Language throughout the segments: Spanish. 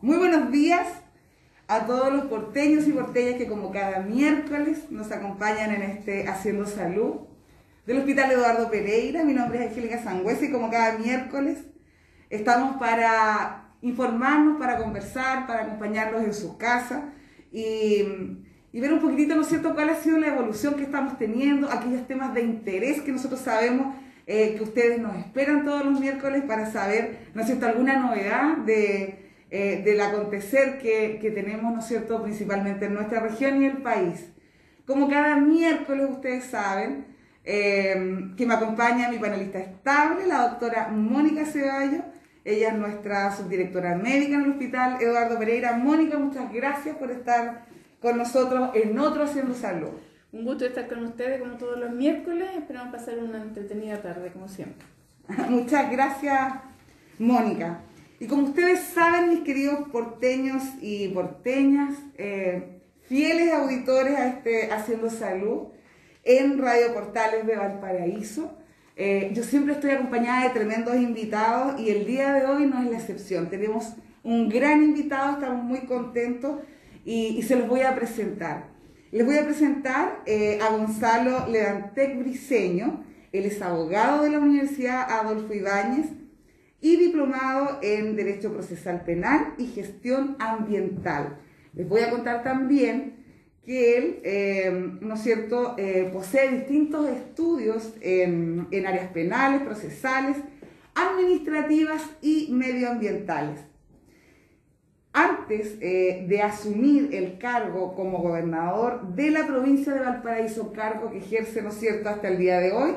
Muy buenos días a todos los porteños y porteñas que como cada miércoles nos acompañan en este Haciendo Salud del Hospital Eduardo Pereira. Mi nombre es Angélica Sangüesa y como cada miércoles estamos para informarnos, para conversar, para acompañarlos en sus casas y, ver un poquitito, ¿no es cierto?, cuál ha sido la evolución que estamos teniendo, aquellos temas de interés que nosotros sabemos eh, que ustedes nos esperan todos los miércoles para saber, ¿no es cierto?, alguna novedad de eh, del acontecer que, que, tenemos, ¿no es cierto?, principalmente en nuestra región y el país. Como cada miércoles ustedes saben, eh, que me acompaña mi panelista estable, la doctora Mónica Ceballos. Ella es nuestra subdirectora médica en el hospital Eduardo Pereira. Mónica, muchas gracias por estar con nosotros en otro Haciendo Salud. Un gusto estar con ustedes como todos los miércoles. Esperamos pasar una entretenida tarde, como siempre. muchas gracias, Mónica. Y como ustedes saben, mis queridos porteños y porteñas, eh, fieles auditores a este Haciendo Salud en Radio Portales de Valparaíso, eh, yo siempre estoy acompañada de tremendos invitados y el día de hoy no es la excepción. Tenemos un gran invitado, estamos muy contentos y, se los voy a presentar. Les voy a presentar eh, a Gonzalo Levantec Briseño. Él es abogado de la Universidad Adolfo Ibáñez, y diplomado en Derecho Procesal Penal y Gestión Ambiental. Les voy a contar también que él, eh, ¿no es cierto?, eh, posee distintos estudios en, áreas penales, procesales, administrativas y medioambientales. Antes eh, de asumir el cargo como gobernador de la provincia de Valparaíso, cargo que ejerce, ¿no es cierto?, hasta el día de hoy,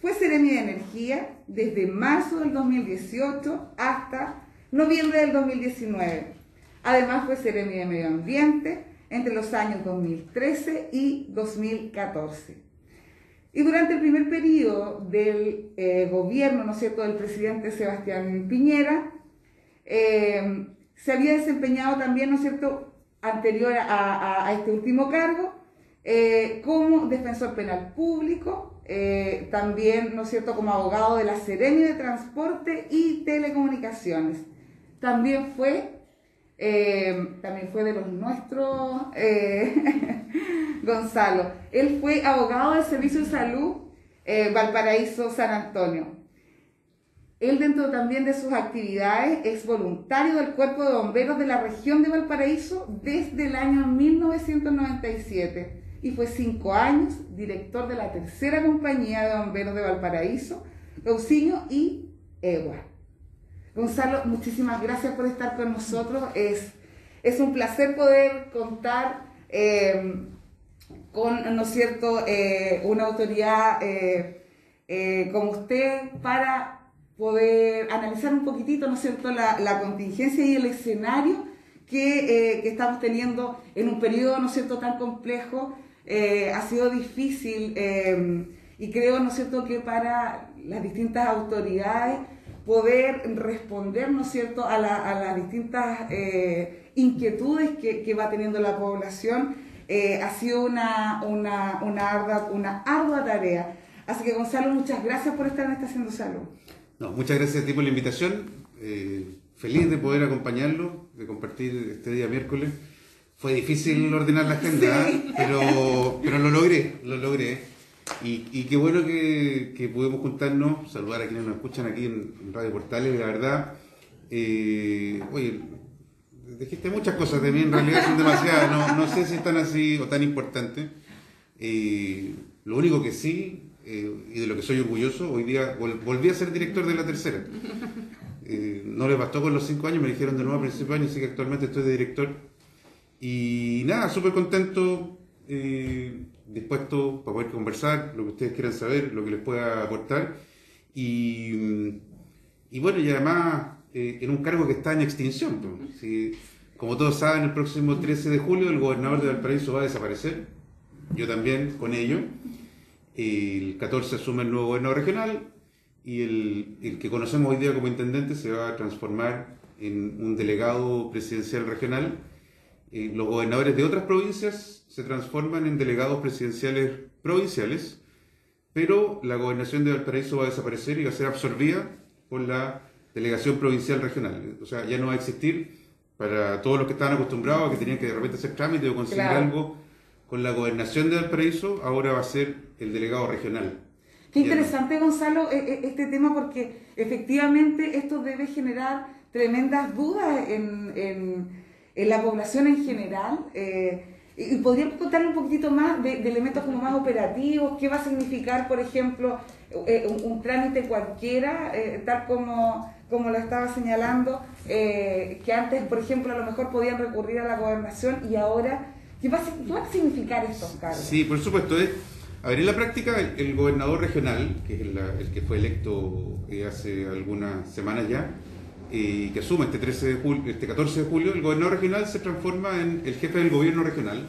fue Seremi de Energía desde marzo del 2018 hasta noviembre del 2019. Además fue Seremi de Medio Ambiente entre los años 2013 y 2014. Y durante el primer periodo del eh, gobierno, ¿no cierto?, del presidente Sebastián Piñera, eh, se había desempeñado también, ¿no es cierto?, anterior a, este último cargo, eh, como defensor penal público, eh, también, ¿no es cierto?, como abogado de la Serenia de Transporte y Telecomunicaciones. También fue, eh, también fue de los nuestros, eh, Gonzalo. Él fue abogado del Servicio de Salud Valparaíso San Antonio. Él dentro también de sus actividades es voluntario del Cuerpo de Bomberos de la región de Valparaíso desde el año 1997 y fue cinco años director de la tercera compañía de bomberos de Valparaíso, Gaucinho y Egua. Gonzalo, muchísimas gracias por estar con nosotros. Es, es un placer poder contar eh, con, ¿no es cierto?, eh, una autoridad eh, como usted para poder analizar un poquitito, ¿no es cierto?, la, la contingencia y el escenario que, que, estamos teniendo en un periodo, ¿no es cierto?, tan complejo eh, ha sido difícil eh, y creo, ¿no cierto?, que para las distintas autoridades poder responder, ¿no cierto?, a, las distintas eh, inquietudes que, va teniendo la población, ha sido una, una, una, ardua, una ardua tarea. Así que Gonzalo, muchas gracias por estar en esta Haciendo Salud. No, muchas gracias a ti por la invitación. feliz de poder acompañarlo, de compartir este día miércoles. Fue difícil ordenar la agenda, pero, pero lo logré, lo logré. Y, y qué bueno que, que pudimos juntarnos, saludar a quienes nos escuchan aquí en, Radio Portales, la verdad. Eh, oye, dijiste muchas cosas de mí, en realidad son demasiadas, no, no sé si están así o tan importantes. Eh, lo único que sí, eh, y de lo que soy orgulloso, hoy día volví a ser director de la tercera. no le bastó con los cinco años, me dijeron de nuevo a principios de año, así que actualmente estoy de director y nada, súper contento, eh, dispuesto para poder conversar, lo que ustedes quieran saber, lo que les pueda aportar. Y, y bueno, y además eh, en un cargo que está en extinción. como todos saben, el próximo 13 de julio el gobernador de Valparaíso va a desaparecer, yo también con ello. El 14 asume el nuevo gobernador regional y el, el que conocemos hoy día como intendente se va a transformar en un delegado presidencial regional los gobernadores de otras provincias se transforman en delegados presidenciales provinciales, pero la gobernación de Valparaíso va a desaparecer y va a ser absorbida por la delegación provincial regional. O sea, ya no va a existir para todos los que estaban acostumbrados a que tenían que de repente hacer trámite o conseguir Claro. algo con la gobernación de Valparaíso, ahora va a ser el delegado regional. Qué interesante, Gonzalo, e- e- este tema porque efectivamente esto debe generar tremendas dudas en, en- en la población en general. eh, y podríamos contarle un poquitito más de, de elementos como más operativos, qué va a significar, por ejemplo, eh, un, un trámite cualquiera, eh, tal como, como lo estaba señalando, eh, que antes, por ejemplo, a lo mejor podían recurrir a la gobernación y ahora, ¿qué va a, sig- qué va a significar estos cargos? Sí, por supuesto. Es, a ver, en la práctica, el, el gobernador regional, que es el, el que fue electo eh, hace algunas semanas ya, eh, y que asume este, 13 de julio, este 14 de julio, el gobernador regional se transforma en el jefe del gobierno regional,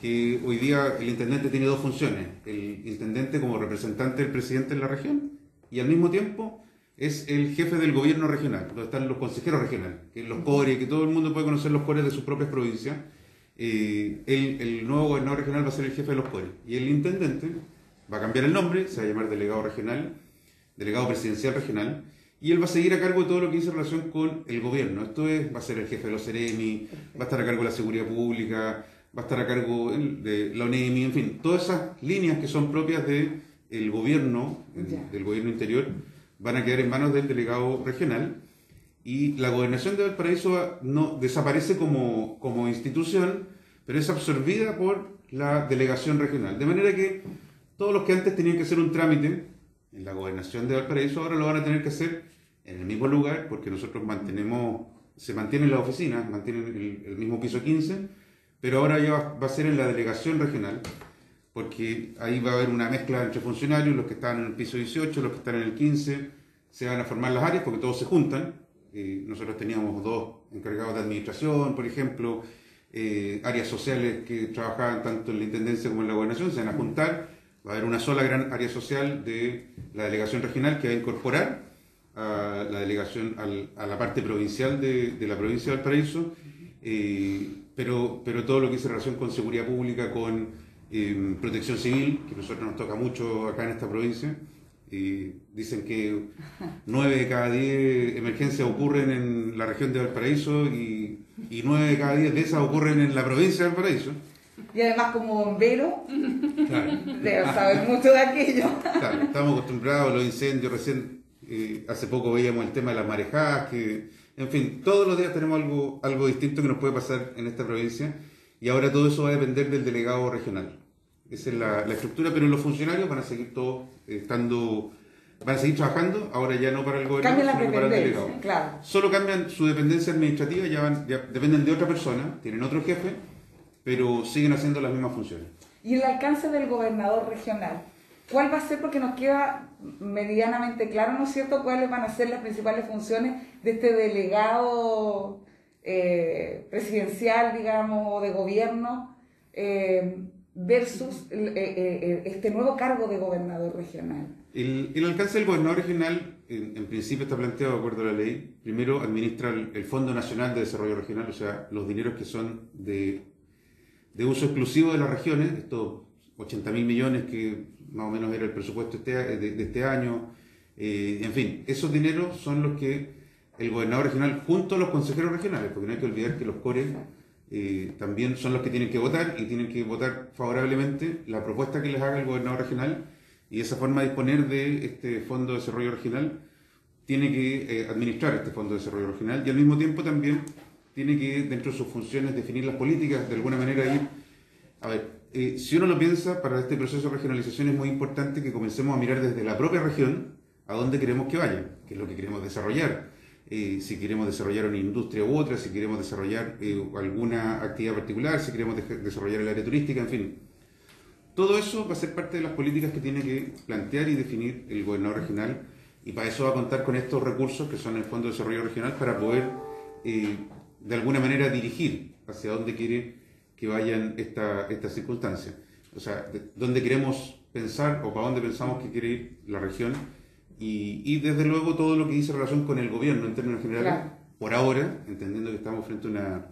que hoy día el intendente tiene dos funciones. El intendente como representante del presidente en la región y al mismo tiempo es el jefe del gobierno regional, donde están los consejeros regionales, que los CORE, que todo el mundo puede conocer los CORE de sus propias provincias. Eh, el, el nuevo gobernador regional va a ser el jefe de los CORE y el intendente va a cambiar el nombre, se va a llamar delegado regional, delegado presidencial regional, y él va a seguir a cargo de todo lo que dice relación con el gobierno. Esto es, va a ser el jefe de los CEREMI, va a estar a cargo de la seguridad pública, va a estar a cargo de la ONEMI, en fin, todas esas líneas que son propias del el gobierno, el- del gobierno interior, van a quedar en manos del delegado regional. Y la gobernación de Valparaíso no desaparece como, como institución, pero es absorbida por la delegación regional. De manera que todos los que antes tenían que hacer un trámite en la gobernación de Valparaíso ahora lo van a tener que hacer en el mismo lugar, porque nosotros mantenemos, se mantienen las oficinas, mantienen el, el mismo piso 15, pero ahora ya va, va a ser en la delegación regional, porque ahí va a haber una mezcla entre funcionarios, los que están en el piso 18, los que están en el 15, se van a formar las áreas porque todos se juntan. Eh, nosotros teníamos dos encargados de administración, por ejemplo, eh, áreas sociales que trabajaban tanto en la Intendencia como en la Gobernación, se van a juntar. Va a haber una sola gran área social de la delegación regional que va a incorporar a la delegación, al- a la parte provincial de, la provincia de Valparaíso, eh, pero, pero todo lo que dice relación con seguridad pública, con eh, protección civil, que a nosotros nos toca mucho acá en esta provincia. Eh, dicen que nueve de cada diez emergencias ocurren en la región de Valparaíso y, y nueve de cada diez de esas ocurren en la provincia de Valparaíso. Y además como bombero, Claro. debe saber mucho de aquello. Claro, estamos acostumbrados a los incendios, recién eh, hace poco veíamos el tema de las marejadas, que, en fin, todos los días tenemos algo, algo distinto que nos puede pasar en esta provincia y ahora todo eso va a depender del delegado regional. Esa es la, la estructura, pero los funcionarios van a seguir todos estando, van a seguir trabajando, ahora ya no para el la sino para el delegado. claro. Solo cambian su dependencia administrativa, ya, van- ya dependen de otra persona, tienen otro jefe, pero siguen haciendo las mismas funciones. Y el alcance del gobernador regional. ¿Cuál va a ser? Porque nos queda medianamente claro, ¿no es cierto?, cuáles van a ser las principales funciones de este delegado eh, presidencial, digamos, o de gobierno, eh, versus eh, eh, eh, este nuevo cargo de gobernador regional. El, alcance del gobernador regional, en, principio está planteado de acuerdo a la ley. Primero, administra el, Fondo Nacional de Desarrollo Regional, o sea, los dineros que son de, de uso exclusivo de las regiones, estos 80 mil millones que más o menos era el presupuesto este, de, este año. En fin, esos dineros son los que el gobernador regional, junto a los consejeros regionales, porque no hay que olvidar que los CORE eh, también son los que tienen que votar y tienen que votar favorablemente la propuesta que les haga el gobernador regional y esa forma de disponer de este Fondo de Desarrollo Regional tiene que eh, administrar este Fondo de Desarrollo Regional y al mismo tiempo también tiene que, dentro de sus funciones, definir las políticas, de alguna manera ir... A ver, eh, si uno lo piensa, para este proceso de regionalización es muy importante que comencemos a mirar desde la propia región a dónde queremos que vaya, qué es lo que queremos desarrollar. Eh, si queremos desarrollar una industria u otra, si queremos desarrollar eh, alguna actividad particular, si queremos de- desarrollar el área turística, en fin. Todo eso va a ser parte de las políticas que tiene que plantear y definir el gobernador regional y para eso va a contar con estos recursos que son el Fondo de Desarrollo Regional para poder eh, de alguna manera dirigir hacia dónde quiere que vayan esta- estas circunstancias. O sea, de- dónde queremos pensar o para dónde pensamos que quiere ir la región y, y desde luego todo lo que dice relación con el gobierno en términos generales, Claro. por ahora, entendiendo que estamos frente a una,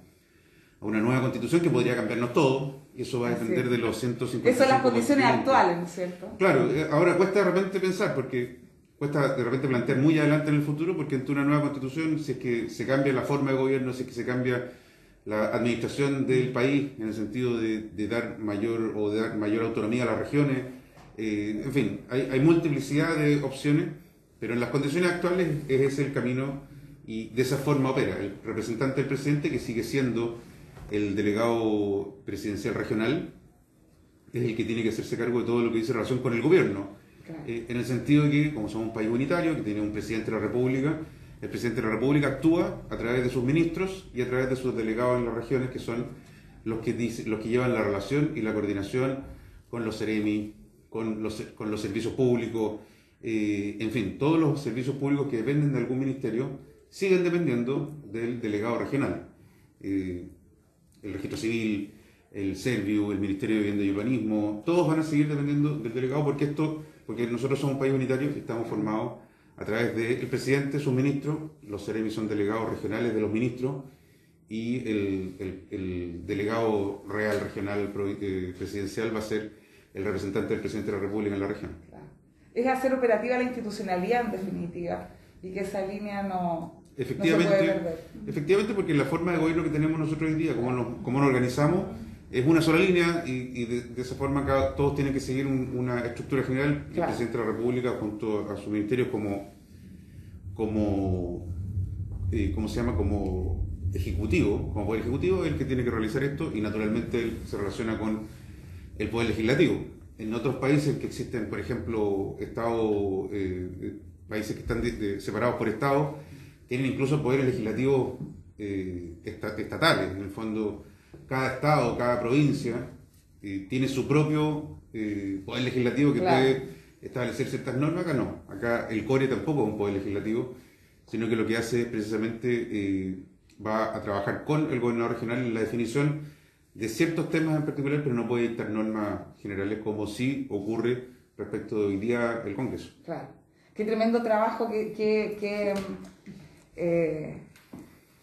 a una nueva constitución que podría cambiarnos todo, y eso va a depender de los 150. Esas son las condiciones actuales, ¿no es cierto? Claro, eh, ahora cuesta de repente pensar porque cuesta de repente plantear muy adelante en el futuro porque entre una nueva constitución, si es que se cambia la forma de gobierno, si es que se cambia la administración del país en el sentido de, de dar mayor o de dar mayor autonomía a las regiones, eh, en fin, hay, hay multiplicidad de opciones, pero en las condiciones actuales es ese el camino y de esa forma opera el representante del presidente que sigue siendo el delegado presidencial regional, es el que tiene que hacerse cargo de todo lo que dice relación con el gobierno. Claro. Eh, en el sentido de que, como somos un país unitario, que tiene un presidente de la República, el presidente de la República actúa a través de sus ministros y a través de sus delegados en las regiones, que son los que, dice- los que llevan la relación y la coordinación con los CEREMI, con los, servicios públicos, eh, en fin, todos los servicios públicos que dependen de algún ministerio siguen dependiendo del delegado regional. Eh, el registro civil, el Serviu, el Ministerio de Vivienda y Urbanismo, todos van a seguir dependiendo del delegado porque esto, porque nosotros somos un país unitario y estamos formados a través del presidente, sus ministros, los CEREMI son delegados regionales de los ministros y el, el- el delegado real regional eh, presidencial va a ser el representante del presidente de la República en la región. Claro. Es hacer operativa la institucionalidad en definitiva y que esa línea no, no se puede perder. efectivamente, porque la forma de gobierno que tenemos nosotros hoy día, cómo nos, cómo nos organizamos, es una sola línea y, y de, de esa forma cada- todos tienen que seguir un- una estructura general. y El Claro. presidente de la República, junto a su ministerio, como, como eh, ¿cómo se llama? Como ejecutivo, como poder ejecutivo, es el que tiene que realizar esto y naturalmente él se relaciona con el poder legislativo. En otros países que existen, por ejemplo, estados, eh, eh, países que están de- de- separados por estados, tienen incluso poderes legislativos eh, esta- estatales. En el fondo, cada estado, cada provincia eh, tiene su propio poder legislativo que Claro. puede establecer ciertas normas. Acá no. Acá el CORE tampoco es un poder legislativo, sino que lo que hace es precisamente va a trabajar con el gobernador regional en la definición de ciertos temas en particular, pero no puede dictar normas generales como sí ocurre respecto de hoy día el Congreso. Claro. Qué tremendo trabajo, qué, qué, qué, mm, eh,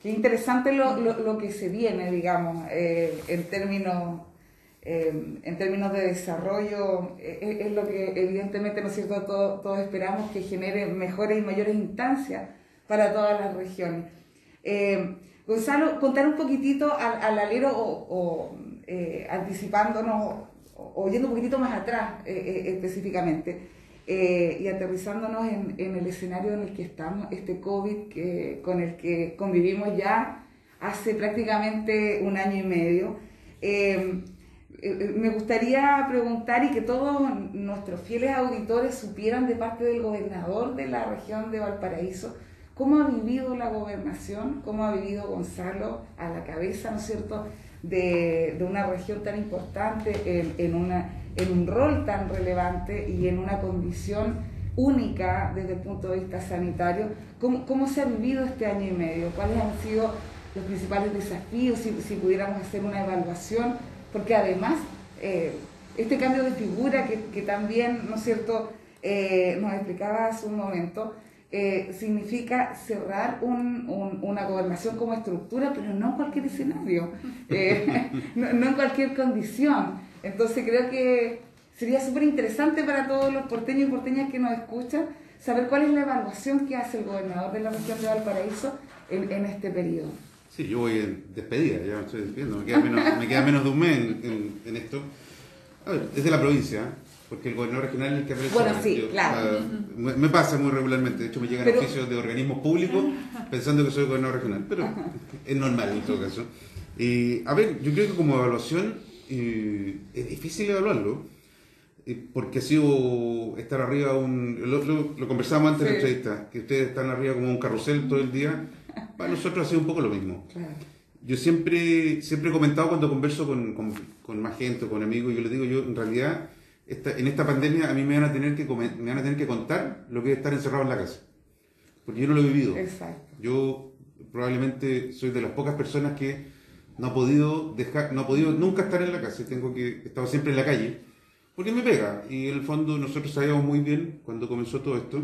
interesante lo, lo, lo que se viene, digamos, eh, en términos eh, en términos de desarrollo, eh, es, es lo que evidentemente, ¿no cierto?, Todo- todos esperamos que genere mejores y mayores instancias para todas las regiones. Eh, Gonzalo, contar un poquitito al, al alero o, eh, anticipándonos o, o yendo un poquitito más atrás eh, eh, específicamente y aterrizándonos en, en el escenario en el que estamos, este COVID que, con el que convivimos ya hace prácticamente un año y medio. Me gustaría preguntar y que todos nuestros fieles auditores supieran de parte del gobernador de la región de Valparaíso cómo ha vivido la gobernación, cómo ha vivido Gonzalo a la cabeza, ¿no es cierto?, de, de una región tan importante, en, en, una, en un rol tan relevante y en una condición única desde el punto de vista sanitario. ¿Cómo, cómo se ha vivido este año y medio? ¿Cuáles han sido los principales desafíos, si, si pudiéramos hacer una evaluación? Porque además, eh, este cambio de figura que, que también, ¿no es cierto?, eh, nos explicaba hace un momento, eh, significa cerrar un- un- una gobernación como estructura, pero no en cualquier escenario, eh, no, no en cualquier condición. Entonces creo que sería súper interesante para todos los porteños y porteñas que nos escuchan saber cuál es la evaluación que hace el gobernador de la región de Valparaíso en, en este periodo. Sí, yo voy en despedida, ya me estoy despidiendo, me queda menos, me queda menos de un mes en, en- en esto. A ver, desde la provincia, porque el gobernador regional es el que aparece. Bueno, sí, Yo, claro. ah, me, me pasa muy regularmente, de hecho me llegan Pero- oficios de organismos públicos pensando que soy gobernador regional, pero es normal en todo caso. Y, a ver, yo creo que como evaluación eh, es difícil evaluarlo, eh, porque ha sido estar arriba un... Lo, lo- lo conversábamos antes de la Sí. entrevista, que ustedes están arriba como un carrusel todo el día. Para nosotros ha sido un poco lo mismo. Claro. Yo siempre, siempre he comentado cuando converso con, con, con más gente, con amigos, yo les digo, yo en realidad, esta, en esta pandemia a mí me van, a tener que comen- me van a tener que contar lo que es estar encerrado en la casa. Porque yo no lo he vivido. Exacto. Yo probablemente soy de las pocas personas que no ha podido dejar, no ha podido nunca estar en la casa. Tengo que, he estado siempre en la calle. Porque me pega. Y en el fondo nosotros sabíamos muy bien cuando comenzó todo esto.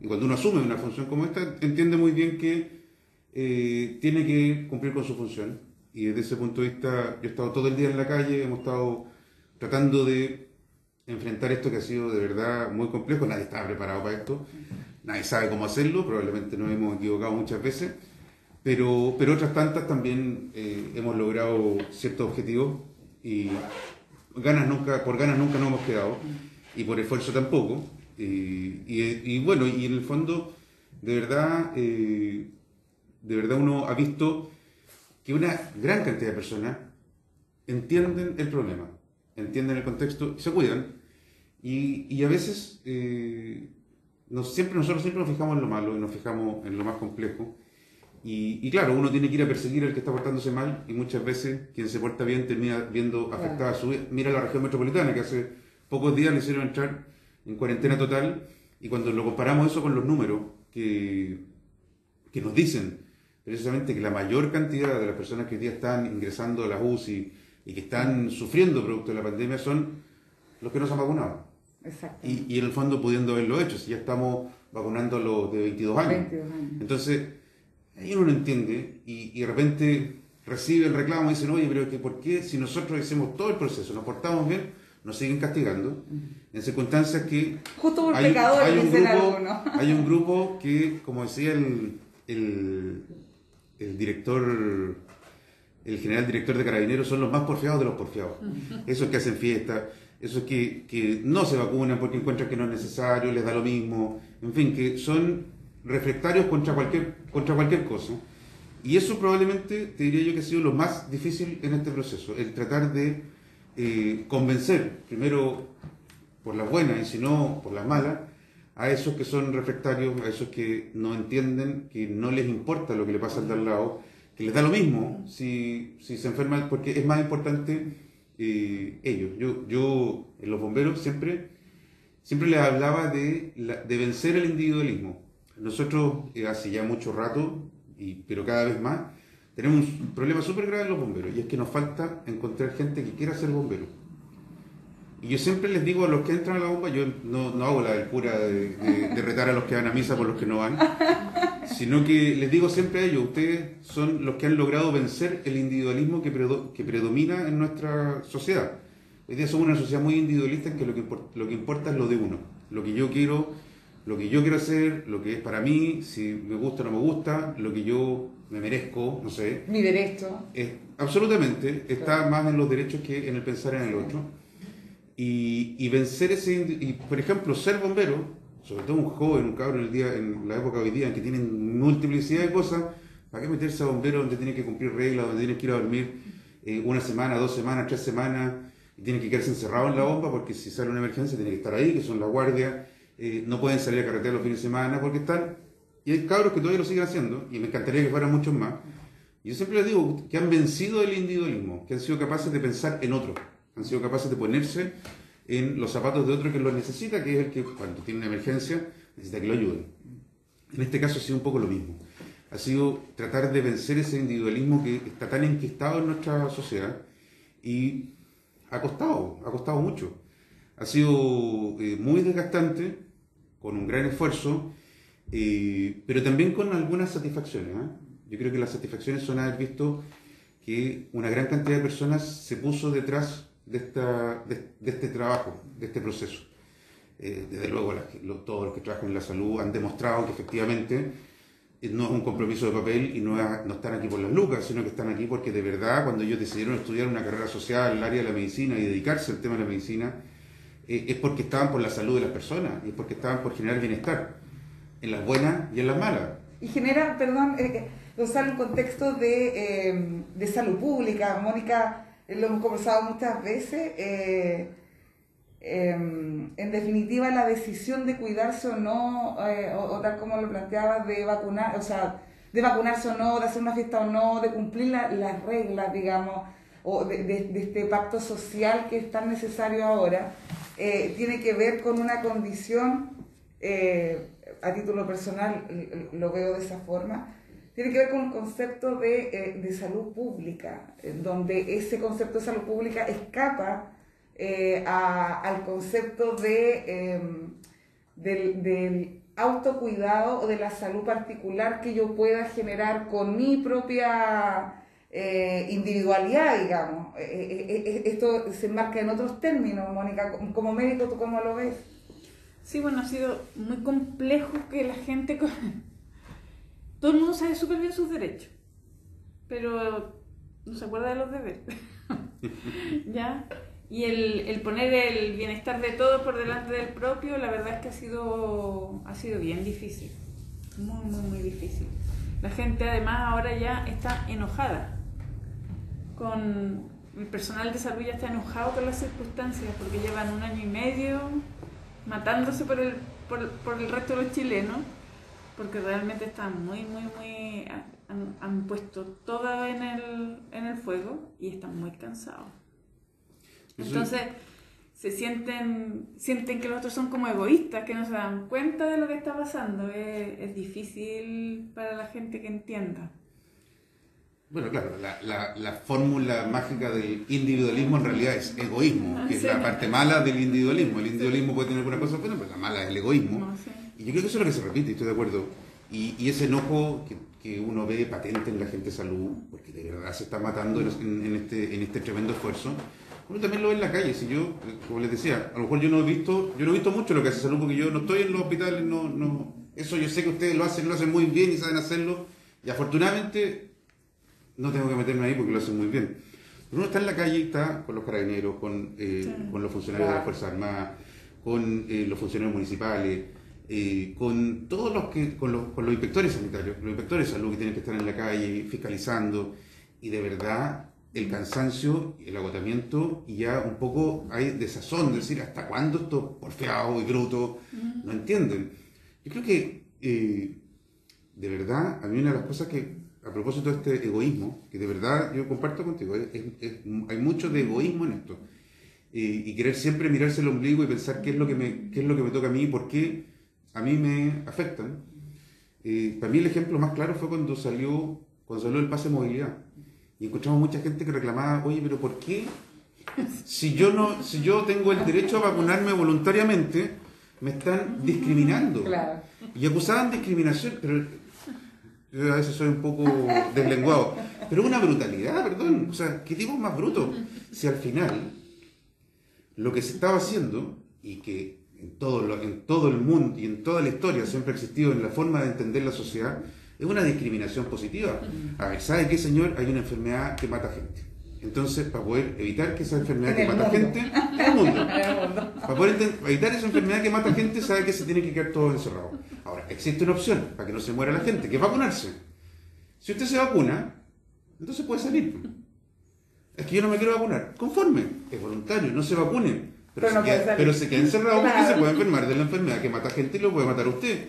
Y cuando uno asume una función como esta, entiende muy bien que eh, tiene que cumplir con su función. Y desde ese punto de vista, yo he estado todo el día en la calle, hemos estado tratando de enfrentar esto que ha sido de verdad muy complejo, nadie estaba preparado para esto. nadie sabe cómo hacerlo, probablemente nos hemos equivocado muchas veces, pero, pero otras tantas también eh, hemos logrado ciertos objetivos y ganas nunca, por ganas nunca nos hemos quedado y por esfuerzo tampoco. Y, bueno, y en el fondo, de verdad, eh, de verdad uno ha visto que una gran cantidad de personas entienden el problema, entienden el contexto y se cuidan. Y, y a veces, eh, nos, siempre, nosotros siempre nos fijamos en lo malo y nos fijamos en lo más complejo. Y, y claro, uno tiene que ir a perseguir al que está portándose mal y muchas veces quien se porta bien termina viendo afectada su vida. Mira la región metropolitana que hace pocos días le hicieron entrar en cuarentena total y cuando lo comparamos eso con los números que, que nos dicen precisamente que la mayor cantidad de las personas que hoy día están ingresando a las UCI y que están sufriendo producto de la pandemia son los que no se han vacunado. Exacto. Y, y en el fondo pudiendo haberlo hecho, si ya estamos vacunando a los de 22 años. 22 años. Entonces, ahí uno no entiende y, y de repente recibe el reclamo y dicen, oye, pero que ¿por qué si nosotros hicimos todo el proceso, nos portamos bien, nos siguen castigando? En circunstancias que Justo por hay, pecadores, hay un dicen grupo, algunos. hay un grupo que, como decía el, el, el director, el general director de Carabineros, son los más porfiados de los porfiados. Esos que hacen fiesta, esos que, que no se vacunan porque encuentran que no es necesario, les da lo mismo, en fin, que son reflectarios contra cualquier, contra cualquier cosa. Y eso probablemente, te diría yo que ha sido lo más difícil en este proceso, el tratar de eh, convencer, primero por las buenas y si no por las malas, a esos que son refractarios, a esos que no entienden, que no les importa lo que le pasa al de al lado, que les da lo mismo si, si se enferman, porque es más importante eh, ellos. Yo, yo los bomberos siempre, siempre les hablaba de, de vencer el individualismo. Nosotros eh, hace ya mucho rato, y, pero cada vez más, tenemos un problema súper grave en los bomberos, y es que nos falta encontrar gente que quiera ser bombero. Y yo siempre les digo a los que entran a la bomba, yo no, no hago la del cura de retar a los que van a misa por los que no van, sino que les digo siempre a ellos, ustedes son los que han logrado vencer el individualismo que, predo- que predomina en nuestra sociedad. Hoy día somos una sociedad muy individualista en que lo que, lo que importa es lo de uno, lo que yo quiero, lo que yo quiero hacer, lo que es para mí, si me gusta o no me gusta, lo que yo me merezco, no sé. Mi derecho. Es- absolutamente, está más en los derechos que en el pensar en el otro. Y, y vencer ese, y por ejemplo, ser bombero, sobre todo un joven, un cabrón en, el día, en la época de hoy día, en que tienen multiplicidad de cosas, ¿para qué meterse a bombero donde tiene que cumplir reglas, donde tiene que ir a dormir eh, una semana, dos semanas, tres semanas, y tiene que quedarse encerrado en la bomba porque si sale una emergencia tiene que estar ahí, que son la guardia, eh, no pueden salir a carretera los fines de semana porque están... Y hay cabros que todavía lo siguen haciendo, y me encantaría que fueran muchos más. Y yo siempre les digo que han vencido el individualismo, que han sido capaces de pensar en otro, han sido capaces de ponerse en los zapatos de otro que lo necesita, que es el que cuando tiene una emergencia necesita que lo ayuden. En este caso ha sido un poco lo mismo. Ha sido tratar de vencer ese individualismo que está tan enquistado en nuestra sociedad y ha costado, ha costado mucho. Ha sido eh, muy desgastante, con un gran esfuerzo, eh, pero también con algunas satisfacciones. ¿ah? Yo creo que las satisfacciones son haber visto que una gran cantidad de personas se puso detrás de, esta, de, este trabajo, de este proceso. Eh, desde luego, las que- lo- todos los que trabajan en la salud han demostrado que efectivamente eh, no es un compromiso de papel y no, es- no están aquí por las lucas, sino que están aquí porque de verdad cuando ellos decidieron estudiar una carrera social en el área de la medicina y dedicarse al tema de la medicina, eh, es porque estaban por la salud de las personas y es porque estaban por generar bienestar, en las buenas y en las malas. Y genera, perdón, eh, Gonzalo, un contexto de, eh, de salud pública. Mónica, lo hemos conversado muchas veces. eh, eh, en definitiva, la decisión de cuidarse o no, eh, o, tal como lo planteabas, de vacunar, o sea, de vacunarse o no, de hacer una fiesta o no, de cumplir la- las reglas, digamos, o de, este pacto social que es tan necesario ahora, eh, tiene que ver con una condición, eh, a título personal lo veo de esa forma, tiene que ver con un concepto de, eh, de salud pública, en donde ese concepto de salud pública escapa eh, a- al concepto de, eh, del, del autocuidado o de la salud particular que yo pueda generar con mi propia eh, individualidad, digamos. Esto se enmarca en otros términos, Mónica. Como médico, ¿tú cómo lo ves? Sí, bueno, ha sido muy complejo que la gente... Todo el mundo sabe súper bien sus derechos, pero no se acuerda de los deberes. ¿Ya? Y el, el poner el bienestar de todos por delante del propio, la verdad es que ha sido, ha sido bien difícil. Muy, muy, muy difícil. La gente además ahora ya está enojada con el personal de salud ya está enojado con las circunstancias porque llevan un año y medio matándose por el, por, por el resto de los chilenos porque realmente están muy, muy, muy... Han, han puesto todo en el, en el fuego y están muy cansados. Entonces se sienten, sienten que los otros son como egoístas, que no se dan cuenta de lo que está pasando. Es, es difícil para la gente que entienda. Bueno, claro, la, la, la fórmula mágica del individualismo en realidad es egoísmo, que es Sí. la parte mala del individualismo. El individualismo puede tener alguna cosa buena, pero la mala es el egoísmo. No sé. Y yo creo que eso es lo que se repite, estoy de acuerdo. Y, y ese enojo que, que uno ve patente en la gente de salud, porque de verdad se está matando en, en este, en este tremendo esfuerzo, uno también lo ve en la calle. Si yo, como les decía, a lo mejor yo no he visto, yo no he visto mucho lo que hace salud, porque yo no estoy en los hospitales, no, no, eso yo sé que ustedes lo hacen, lo hacen muy bien y saben hacerlo. Y afortunadamente no tengo que meterme ahí porque lo hacen muy bien. Pero uno está en la calle y está con los carabineros, con, eh, Sí. con los funcionarios de las. Fuerzas Armadas, con eh, los funcionarios municipales, eh, con todos los que, con los, con los inspectores sanitarios, los inspectores de salud que tienen que estar en la calle fiscalizando, y de verdad el cansancio, el agotamiento, y ya un poco hay desazón, de decir, ¿hasta cuándo esto porfeado y bruto? No entienden. Yo creo que, eh, de verdad, a mí una de las cosas que, a propósito de este egoísmo, que de verdad yo comparto contigo, es- es- es- hay mucho de egoísmo en esto. Eh, y querer siempre mirarse el ombligo y pensar qué es lo que me, qué es lo que me toca a mí y por qué a mí me afectan. Eh, para mí el ejemplo más claro fue cuando salió, cuando salió el pase de movilidad. Y encontramos mucha gente que reclamaba, oye, pero ¿por qué? Si yo, no, si yo tengo el derecho a vacunarme voluntariamente, me están discriminando. Claro. Y acusaban discriminación, pero yo a veces soy un poco deslenguado. Pero una brutalidad, perdón. O sea, ¿qué tipo más bruto? Si al final lo que se estaba haciendo, y que en todo, lo- en todo el mundo y en toda la historia siempre ha existido en la forma de entender la sociedad, es una discriminación positiva. A ver, ¿sabe qué, señor? Hay una enfermedad que mata gente. Entonces, para poder evitar que esa enfermedad En que mata mundo. gente, en el mundo, para poder evitar esa enfermedad que mata gente, sabe que se tiene que quedar todo encerrado. Ahora, existe una opción para que no se muera la gente, que es vacunarse. Si usted se vacuna, entonces puede salir. Es que yo no me quiero vacunar. Conforme, es voluntario, no se vacune. Pero, Pero se, no queda, pero se queda encerrado porque se puede enfermar de la enfermedad que mata gente y lo puede matar a usted.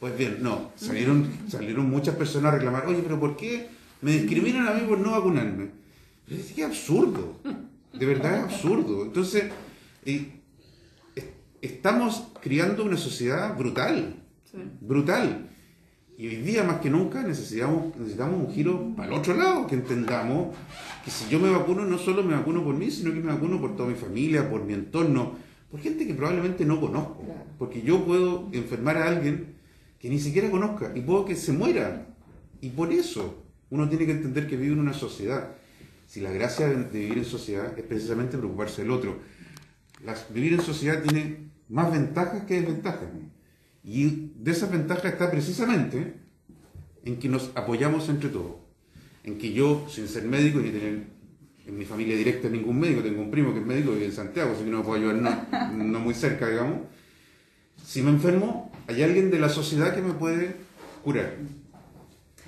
Pues bien, no. Salieron, salieron muchas personas a reclamar, oye, pero ¿por qué me discriminan a mí por no vacunarme? Pero es que absurdo. De verdad es absurdo. Entonces, eh, es- estamos criando una sociedad brutal. Sí. Brutal. Y hoy día más que nunca necesitamos, necesitamos un giro para el otro lado, que entendamos que si yo me vacuno, no solo me vacuno por mí, sino que me vacuno por toda mi familia, por mi entorno, por gente que probablemente no conozco. Porque yo puedo enfermar a alguien que ni siquiera conozca y puedo que se muera. Y por eso uno tiene que entender que vive en una sociedad. Si la gracia de, de vivir en sociedad es precisamente preocuparse del otro. Las- vivir en sociedad tiene más ventajas que desventajas. Y de esas ventajas está precisamente en que nos apoyamos entre todos. En que yo, sin ser médico ni tener en mi familia directa ningún médico, tengo un primo que es médico y vive en Santiago, así que no me puedo ayudar no, no muy cerca, digamos. Si me enfermo, hay alguien de la sociedad que me puede curar.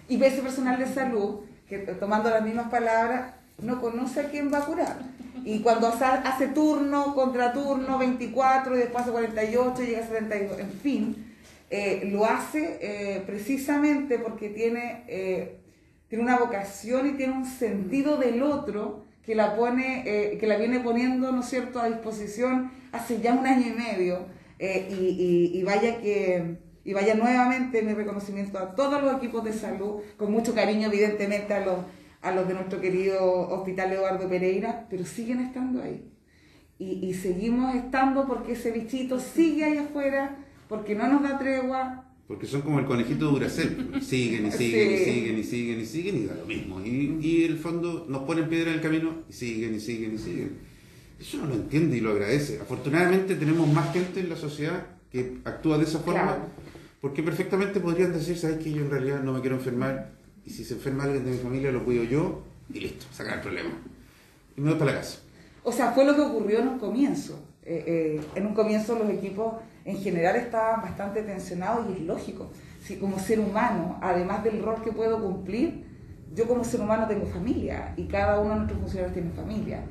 Y ese personal de salud, que tomando las mismas palabras, no conoce a quién va a curar. Y cuando hace, turno, contraturno, 24, y después hace 48, llega a 72, en fin, eh, lo hace eh, precisamente porque tiene, eh, tiene una vocación y tiene un sentido del otro que la pone, eh, que la viene poniendo, ¿no cierto?, a disposición hace ya un año y medio. Y, y- y vaya que y vaya nuevamente mi reconocimiento a todos los equipos de salud, con mucho cariño evidentemente a los, a los de nuestro querido Hospital Eduardo Pereira, pero siguen estando ahí. Y, y seguimos estando porque ese bichito sigue ahí afuera, porque no nos da tregua. Porque son como el conejito de Duracell. y Siguen y siguen y Sí. siguen y siguen y siguen y da lo mismo. Y, y en el fondo nos ponen piedra en el camino y siguen y siguen y siguen. Eso uno lo entiende y lo agradece. Afortunadamente tenemos más gente en la sociedad que actúa de esa forma, Claro. porque perfectamente podrían decir, ¿sabes que Yo en realidad no me quiero enfermar, y si se enferma alguien de mi familia, lo cuido yo, y listo, sacar el problema. Y me voy para la casa. O sea, fue lo que ocurrió en un comienzo. Eh, eh, en un comienzo los equipos en general estaban bastante tensionados y es lógico. Si como ser humano, además del rol que puedo cumplir, yo como ser humano tengo familia y cada uno de nuestros funcionarios tiene familia.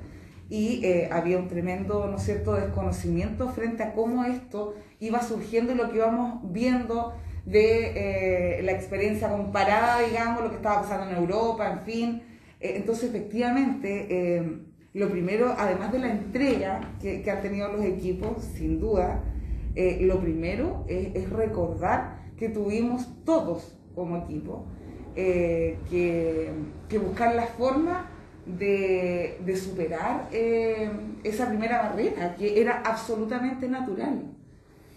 Y eh, había un tremendo, ¿no es cierto?, desconocimiento frente a cómo esto iba surgiendo y lo que íbamos viendo de eh, la experiencia comparada, digamos, lo que estaba pasando en Europa, en fin. Eh, entonces, efectivamente, eh, lo primero, además de la entrega que, que han tenido los equipos, sin duda, lo primero es, es recordar que tuvimos todos como equipo que, que buscar la forma de, de superar esa primera barrera, que era absolutamente natural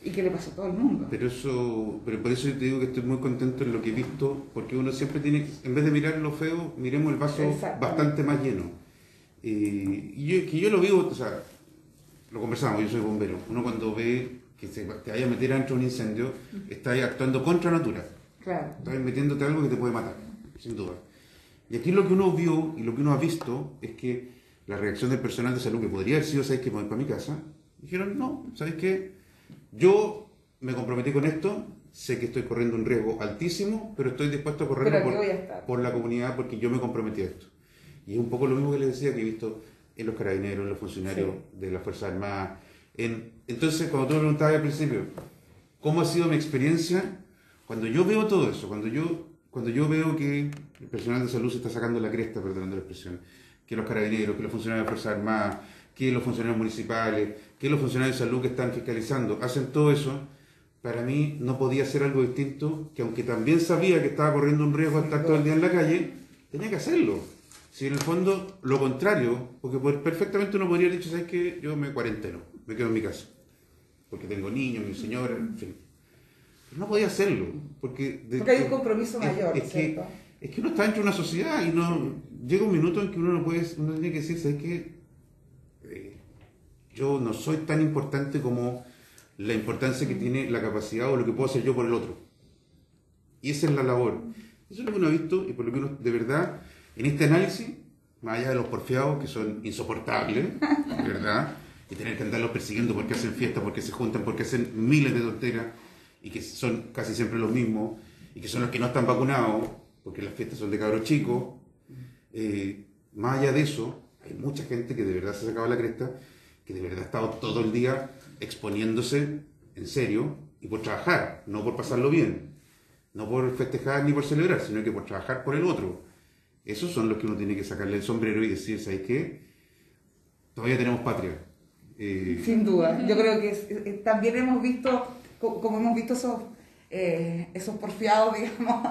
y que le pasó a todo el mundo. Pero eso, pero por eso yo te digo que estoy muy contento en lo que he visto, porque uno siempre tiene, en vez de mirar lo feo, miremos el vaso bastante más lleno. Eh, y yo, que yo lo vivo, o sea, lo conversamos, yo soy bombero. Uno cuando ve que se, te vaya a meter dentro de un incendio, está actuando contra natura. Claro. Estás metiéndote algo que te puede matar, sin duda. Y aquí lo que uno vio y lo que uno ha visto es que la reacción del personal de salud, que podría haber sido, ¿sabes qué? Me voy para mi casa. Dijeron, no, ¿sabes qué? Yo me comprometí con esto, sé que estoy corriendo un riesgo altísimo, pero estoy dispuesto a correrlo por, la comunidad porque yo me comprometí a esto. Y es un poco lo mismo que les decía que he visto en los carabineros, en los funcionarios de las Fuerzas Armadas. En, entonces, cuando tú me preguntabas al principio, ¿cómo ha sido mi experiencia? Cuando yo veo todo eso, cuando yo, cuando yo veo que el personal de salud se está sacando la cresta, perdonando la expresión, que los carabineros, que los funcionarios de las Fuerzas Armadas, que los funcionarios municipales, que los funcionarios de salud que están fiscalizando, hacen todo eso, para mí no podía ser algo distinto, que aunque también sabía que estaba corriendo un riesgo de estar todo el día en la calle, tenía que hacerlo. Si en el fondo, lo contrario, porque perfectamente uno podría haber dicho, ¿sabes qué? Yo me cuarenteno, me quedo en mi casa, porque tengo niños, mi señora, en fin. Pero no podía hacerlo, porque... de- Porque hay un compromiso es- mayor, es, que, es que uno está dentro de una sociedad y no llega un minuto en que uno no puede, uno tiene que decir, ¿sabes qué? Yo no soy tan importante como la importancia que tiene la capacidad o lo que puedo hacer yo por el otro. Y esa es la labor. Eso es lo que uno ha visto y por lo que uno, de verdad, en este análisis, más allá de los porfiados que son insoportables, verdad, y tener que andarlos persiguiendo porque hacen fiestas, porque se juntan, porque hacen miles de tonteras y que son casi siempre los mismos y que son los que no están vacunados porque las fiestas son de cabros chicos. Eh, más allá de eso, hay mucha gente que de verdad se sacaba la cresta, que de verdad ha estado todo el día exponiéndose en serio y por trabajar, no por pasarlo bien, no por festejar ni por celebrar, sino que por trabajar por el otro. Esos son los que uno tiene que sacarle el sombrero y decir, ¿sabes qué? Todavía tenemos patria. Eh, Sin duda. Yo creo que también hemos visto, co- como hemos visto esos, eh, esos porfiados, digamos,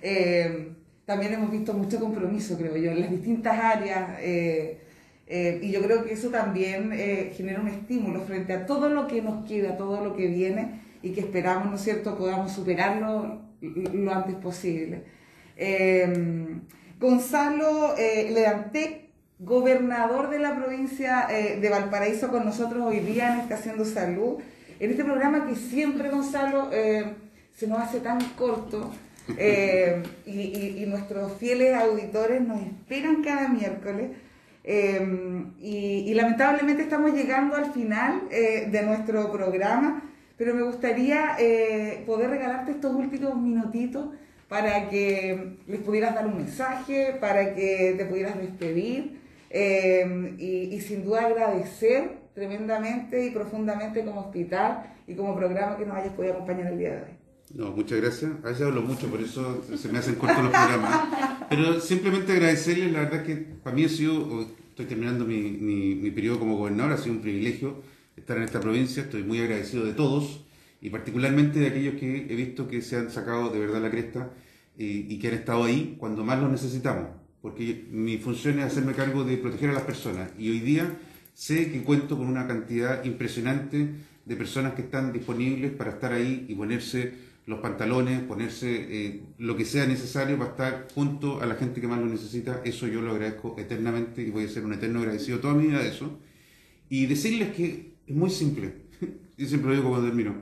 eh, también hemos visto mucho compromiso, creo yo, en las distintas áreas. eh, eh, y yo creo que eso también eh, genera un estímulo frente a todo lo que nos queda, todo lo que viene y que esperamos, ¿no es cierto?, podamos superarlo lo- antes posible. Eh, Gonzalo Leantec, gobernador de la provincia eh, de Valparaíso, con nosotros hoy día en Estación de Salud, en este programa que siempre, Gonzalo, eh, se nos hace tan corto y, y- y nuestros fieles auditores nos esperan cada miércoles. Eh, y, lamentablemente estamos llegando al final eh, de nuestro programa, pero me gustaría eh, poder regalarte estos últimos minutitos para que les pudieras dar un mensaje, para que te pudieras despedir y, y sin duda agradecer tremendamente y profundamente como hospital y como programa que nos hayas podido acompañar el día de hoy. No, muchas gracias. A veces hablo mucho, por eso se me hacen cortos los programas. Pero simplemente agradecerles, la verdad que para mí ha sido, estoy terminando mi, mi, periodo como gobernador, ha sido un privilegio estar en esta provincia, estoy muy agradecido de todos y particularmente de aquellos que he visto que se han sacado de verdad la cresta y que han estado ahí cuando más lo necesitamos, porque mi función es hacerme cargo de proteger a las personas y hoy día sé que cuento con una cantidad impresionante de personas que están disponibles para estar ahí y ponerse los pantalones, ponerse eh, lo que sea necesario para estar junto a la gente que más lo necesita. Eso yo lo agradezco eternamente y voy a ser un eterno agradecido toda mi vida de eso. Y decirles que es muy simple. Yo siempre lo digo cuando termino.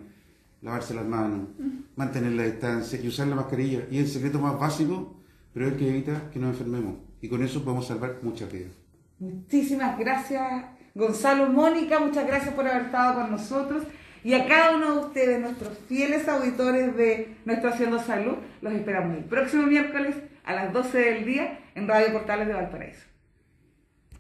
lavarse las manos, mantener la distancia y usar la mascarilla. Y es el secreto más básico, pero es el que evita que nos enfermemos. Y con eso podemos salvar muchas vidas. Muchísimas gracias, Gonzalo, Mónica, muchas gracias por haber estado con nosotros. Y a cada uno de ustedes, nuestros fieles auditores de Nuestro Haciendo Salud, los esperamos el próximo miércoles a las 12 del día en Radio Portales de Valparaíso.